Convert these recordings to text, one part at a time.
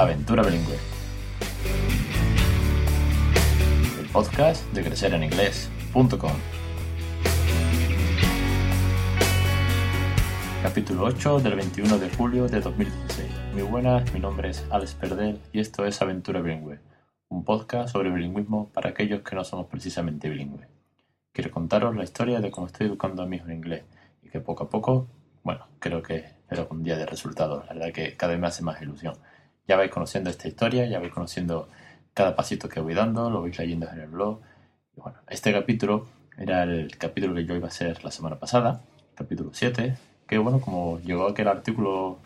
Aventura Bilingüe, el podcast de crecereninglés.com. Capítulo 8 del 21 de julio de 2016. Muy buenas, mi nombre es Alex Perdel y esto es Aventura Bilingüe, un podcast sobre bilingüismo para aquellos que no somos precisamente bilingües. Quiero contaros la historia de cómo estoy educando a mi hijo en inglés y que poco a poco, bueno, creo que pero un día de resultados. La verdad que cada vez me hace más ilusión. Ya vais conociendo esta historia, ya vais conociendo cada pasito que voy dando, lo vais leyendo en el blog. Bueno, este capítulo era el capítulo que yo iba a hacer la semana pasada, capítulo 7, que bueno, como llegó aquel artículo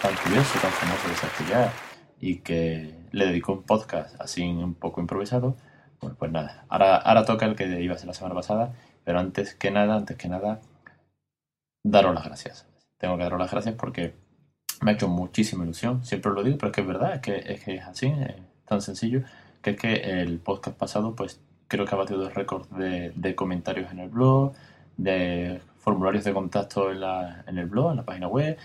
tan curioso, tan famoso de Sastillar, y que le dedicó un podcast así un poco improvisado, bueno, pues nada, ahora, ahora toca el que iba a ser la semana pasada, pero antes que nada, antes que nada, daros las gracias tengo que daros las gracias porque me ha hecho muchísima ilusión. Siempre lo digo, pero es que es verdad, es que es, que es así, es tan sencillo, que es que el podcast pasado, pues creo que ha batido el récord de, de, comentarios en el blog, de formularios de contacto en, la, en el blog, en la página web,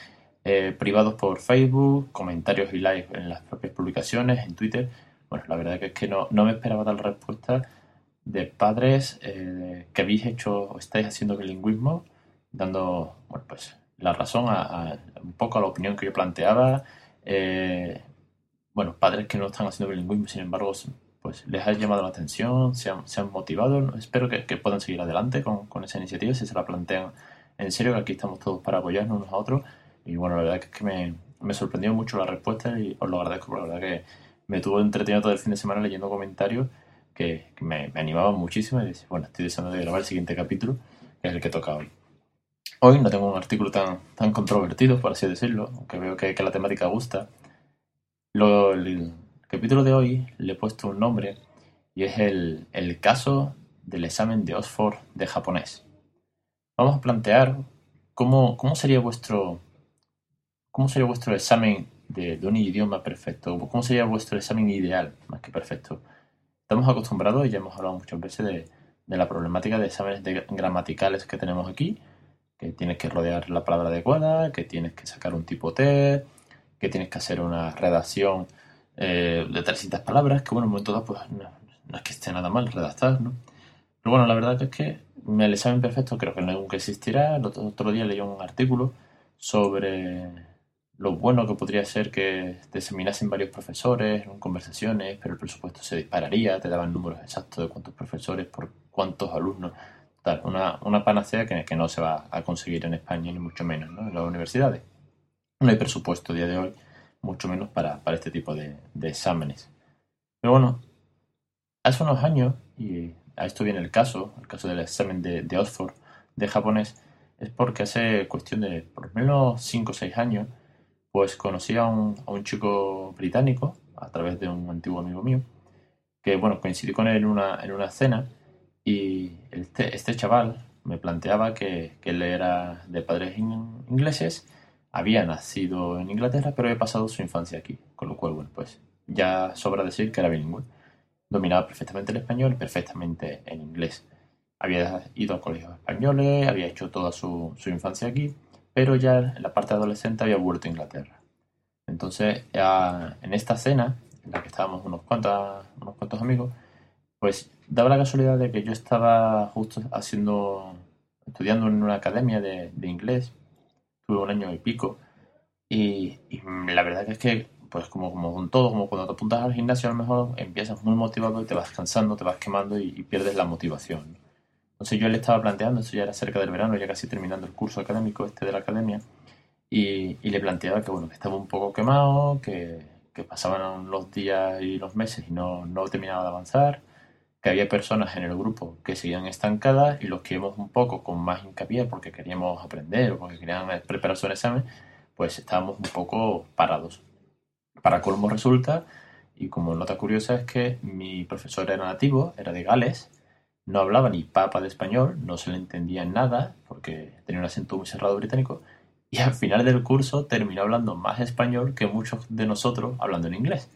eh, privados por Facebook, comentarios y likes en las propias publicaciones, en Twitter. Bueno, la verdad que es que no, no me esperaba dar respuesta de padres eh, que habéis hecho o estáis haciendo bilingüismo, dando, bueno, pues la razón a, un poco a la opinión que yo planteaba. Eh, bueno, padres que no están haciendo bilingüismo, sin embargo, pues les ha llamado la atención, se han, motivado. Espero que, puedan seguir adelante con, con, esa iniciativa, si se la plantean en serio, que aquí estamos todos para apoyarnos unos a otros. Y bueno, la verdad es que me, me sorprendió mucho la respuesta y os lo agradezco, porque la verdad que me tuvo entretenido todo el fin de semana leyendo comentarios que, me, animaban muchísimo y bueno, estoy deseando de grabar el siguiente capítulo, que es el que toca hoy. Hoy no tengo un artículo tan, tan controvertido, por así decirlo, aunque veo que, la temática gusta. Lo, el capítulo de hoy le he puesto un nombre y es el, el caso del examen de Oxford de japonés. Vamos a plantear cómo, cómo sería vuestro cómo sería vuestro examen de, de, un idioma perfecto, cómo sería vuestro examen ideal, más que perfecto. Estamos acostumbrados, y ya hemos hablado muchas veces de, de la problemática de exámenes de gramaticales que tenemos aquí, que tienes que rodear la palabra adecuada, que tienes que sacar un tipo T, que tienes que hacer una redacción eh, de 300 palabras, que bueno, en un momento dado, pues no, es que esté nada mal redactar, ¿no? Pero bueno, la verdad es que el examen perfecto creo que nunca existirá. El otro, día leí un artículo sobre lo bueno que podría ser que te varios profesores en conversaciones, pero el presupuesto se dispararía, te daban números exactos de cuántos profesores por cuántos alumnos una, una panacea que, que, no se va a conseguir en España, ni mucho menos ¿no? en las universidades. No hay presupuesto a día de hoy, mucho menos para, para este tipo de, de, exámenes. Pero bueno, hace unos años, y a esto viene el caso, el caso del examen de, de Oxford de japonés, es porque hace cuestión de por lo menos 5 o 6 años, pues conocí a un, a un chico británico a través de un antiguo amigo mío, que bueno, coincidí con él en una, en una cena y este, este chaval me planteaba que, que, él era de padres ingleses, había nacido en Inglaterra, pero había pasado su infancia aquí. Con lo cual, bueno, pues ya sobra decir que era bilingüe. Dominaba perfectamente el español perfectamente el inglés. Había ido a colegios españoles, había hecho toda su, su infancia aquí, pero ya en la parte adolescente había vuelto a Inglaterra. Entonces, en esta cena, en la que estábamos unos unos cuantos amigos, pues daba la casualidad de que yo estaba justo haciendo, estudiando en una academia de, inglés, tuve un año y pico, y, la verdad que es que, pues como, como con todo, como cuando te apuntas al gimnasio, a lo mejor empiezas muy motivado y te vas cansando, te vas quemando y, pierdes la motivación. Entonces yo le estaba planteando, esto ya era cerca del verano, ya casi terminando el curso académico este de la academia, y, le planteaba que bueno, que estaba un poco quemado, que, que pasaban los días y los meses y no, no terminaba de avanzar, que había personas en el grupo que seguían estancadas y los que íbamos un poco con más hincapié porque queríamos aprender o porque querían prepararse un examen, pues estábamos un poco parados. Para colmo resulta, y como nota curiosa es que mi profesor era nativo, era de Gales, no hablaba ni papa de español, no se le entendía nada porque tenía un acento muy cerrado británico, y al final del curso terminó hablando más español que muchos de nosotros hablando en inglés.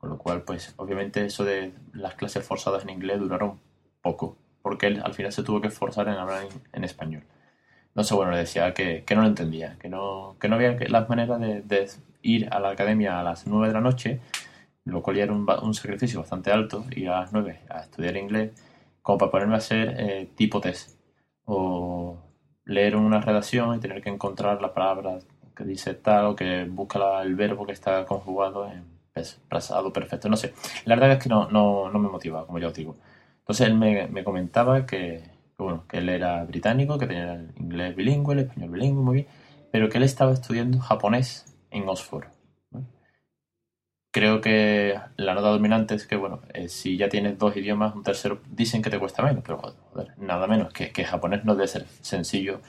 Con lo cual, pues obviamente eso de las clases forzadas en inglés duraron poco, porque él al final se tuvo que esforzar en hablar en, español. No sé, bueno, le decía que, que, no lo entendía, que no, que no había las maneras de, ir a la academia a las 9 de la noche, lo cual ya era un, sacrificio bastante alto, ir a las 9 a estudiar inglés, como para ponerme a hacer eh, tipo test. O leer una redacción y tener que encontrar la palabra que dice tal o que busca el verbo que está conjugado en pasado perfecto. No sé, la verdad es que no, no, no me motiva, como ya os digo. Entonces él me, me comentaba que, bueno, que él era británico, que tenía el inglés bilingüe, el español bilingüe, muy bien, pero que él estaba estudiando japonés en Oxford. Creo que la nota dominante es que, bueno, eh, si ya tienes dos idiomas, un tercero, dicen que te cuesta menos, pero joder, nada menos, que, que japonés no debe ser sencillo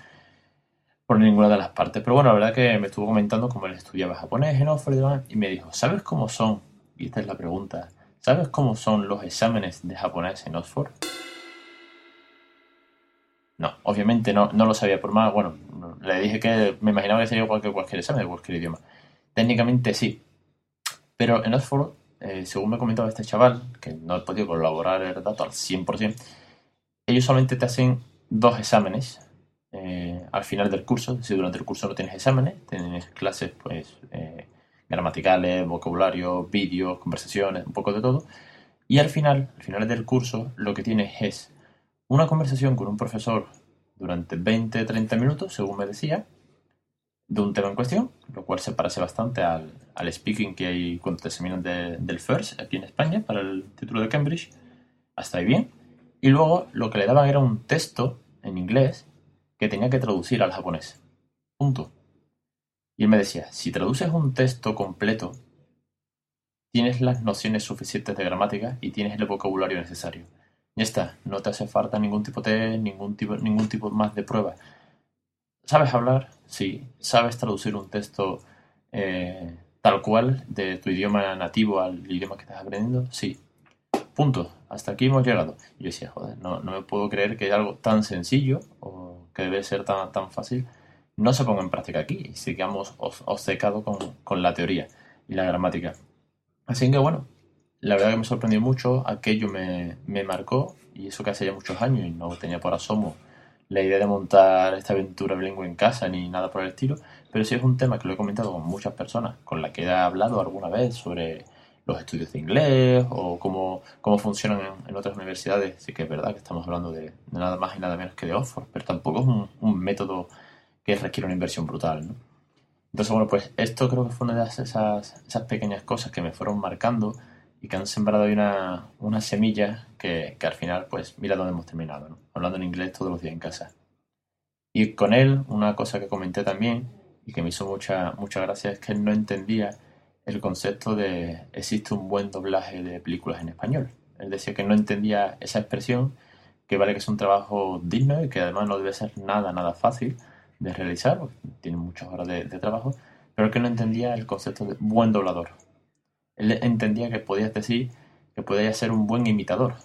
por ninguna de las partes. Pero bueno, la verdad que me estuvo comentando cómo él estudiaba japonés en Oxford y, me dijo, ¿sabes cómo son? Y esta es la pregunta, ¿sabes cómo son los exámenes de japonés en Oxford? No, obviamente no, no lo sabía por más. Bueno, le dije que me imaginaba que sería igual cualquier examen de cualquier idioma. Técnicamente sí. Pero en Oxford, eh, según me comentaba este chaval, que no he podido colaborar el dato al 100%, ellos solamente te hacen dos exámenes eh, al final del curso, si durante el curso no tienes exámenes, tienes clases pues eh, gramaticales, vocabulario, vídeos, conversaciones, un poco de todo. Y al final, al final del curso, lo que tienes es una conversación con un profesor durante 20-30 minutos, según me decía, de un tema en cuestión, lo cual se parece bastante al, al speaking que hay cuando te examinan del FIRST aquí en España para el título de Cambridge. Hasta ahí bien. Y luego lo que le daban era un texto en inglés que tenía que traducir al japonés. Punto. Y él me decía, si traduces un texto completo, tienes las nociones suficientes de gramática y tienes el vocabulario necesario. Ya está, no te hace falta ningún tipo de ningún tipo, ningún tipo más de prueba. ¿Sabes hablar? Sí. ¿Sabes traducir un texto eh, tal cual de tu idioma nativo al idioma que estás aprendiendo? Sí. Punto. Hasta aquí hemos llegado. Y yo decía, joder, no, no me puedo creer que algo tan sencillo o que debe ser tan, tan fácil, no se ponga en práctica aquí y sigamos obcecados con, con la teoría y la gramática. Así que bueno, la verdad que me sorprendió mucho, aquello me, me marcó y eso que hace ya muchos años y no tenía por asomo la idea de montar esta aventura bilingüe en casa ni nada por el estilo, pero sí es un tema que lo he comentado con muchas personas con las que he hablado alguna vez sobre los estudios de inglés o cómo, cómo funcionan en, otras universidades. Sí que es verdad que estamos hablando de, nada más y nada menos que de Oxford, pero tampoco es un, método que requiere una inversión brutal. Entonces, bueno, pues esto creo que fue una de esas, esas pequeñas cosas que me fueron marcando y que han sembrado ahí una, una semilla que, que, al final, pues mira dónde hemos terminado, ¿no? hablando en inglés todos los días en casa. Y con él, una cosa que comenté también y que me hizo mucha, mucha gracia es que él no entendía el concepto de existe un buen doblaje de películas en español. Él decía que no entendía esa expresión, que vale que es un trabajo digno y que además no debe ser nada, nada fácil de realizar, porque tiene muchas horas de, trabajo, pero que no entendía el concepto de buen doblador. Él entendía que podías decir que podías ser un buen imitador.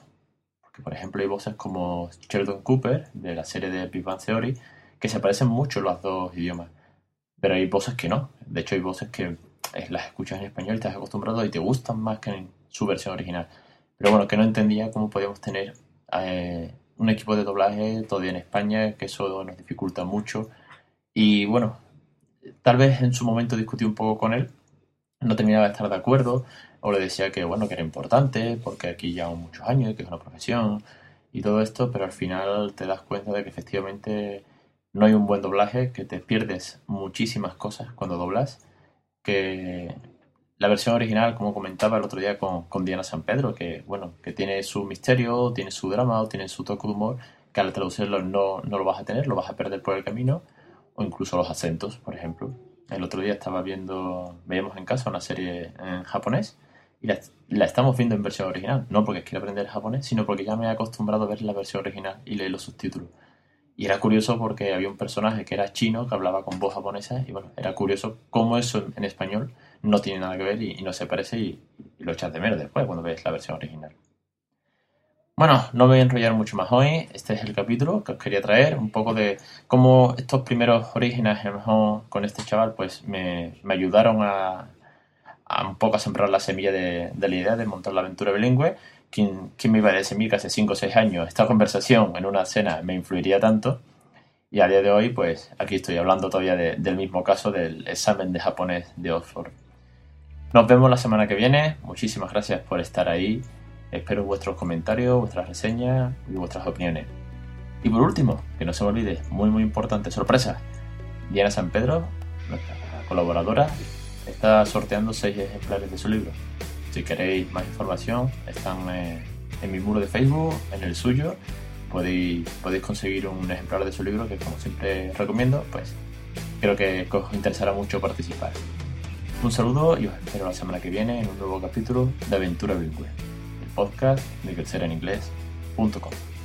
Porque, por ejemplo, hay voces como Sheldon Cooper, de la serie de Big Bang Theory, que se parecen mucho los dos idiomas. Pero hay voces que no. De hecho, hay voces que las escuchas en español te has acostumbrado y te gustan más que en su versión original. Pero bueno, que no entendía cómo podíamos tener eh, un equipo de doblaje todavía en España, que eso nos dificulta mucho. Y bueno, tal vez en su momento discutí un poco con él, no terminaba de estar de acuerdo, o le decía que bueno, que era importante, porque aquí llevamos muchos años, que es una profesión y todo esto, pero al final te das cuenta de que efectivamente no hay un buen doblaje, que te pierdes muchísimas cosas cuando doblas que la versión original, como comentaba el otro día con, con, Diana San Pedro, que bueno, que tiene su misterio, tiene su drama o tiene su toque de humor, que al traducirlo no, no lo vas a tener, lo vas a perder por el camino, o incluso los acentos, por ejemplo. El otro día estaba viendo, veíamos en casa una serie en japonés y la, la, estamos viendo en versión original, no porque quiera aprender japonés, sino porque ya me he acostumbrado a ver la versión original y leer los subtítulos. Y era curioso porque había un personaje que era chino, que hablaba con voz japonesa, y bueno, era curioso cómo eso en español no tiene nada que ver y, no se parece y, lo echas de menos después cuando ves la versión original. Bueno, no me voy a enrollar mucho más hoy. Este es el capítulo que os quería traer, un poco de cómo estos primeros orígenes, a con este chaval, pues me, me ayudaron a, a, un poco a sembrar la semilla de la idea de montar la aventura bilingüe ¿quién, me iba a decir que hace 5 o 6 años esta conversación en una cena me influiría tanto? Y a día de hoy, pues aquí estoy hablando todavía del mismo caso del examen de japonés de Oxford. Nos vemos la semana que viene. Muchísimas gracias por estar ahí. Espero vuestros comentarios, vuestras reseñas y vuestras opiniones. Y por último, que no se me olvide, muy muy importante, sorpresa. Diana San Pedro, nuestra colaboradora, está sorteando seis ejemplares de su libro. Si queréis más información, están eh, en mi muro de Facebook, en el suyo. Podéis, podéis conseguir un ejemplar de su libro que como siempre recomiendo, pues creo que os interesará mucho participar. Un saludo y os espero la semana que viene en un nuevo capítulo de Aventura Bilingüe, el podcast de crecereninglés.com.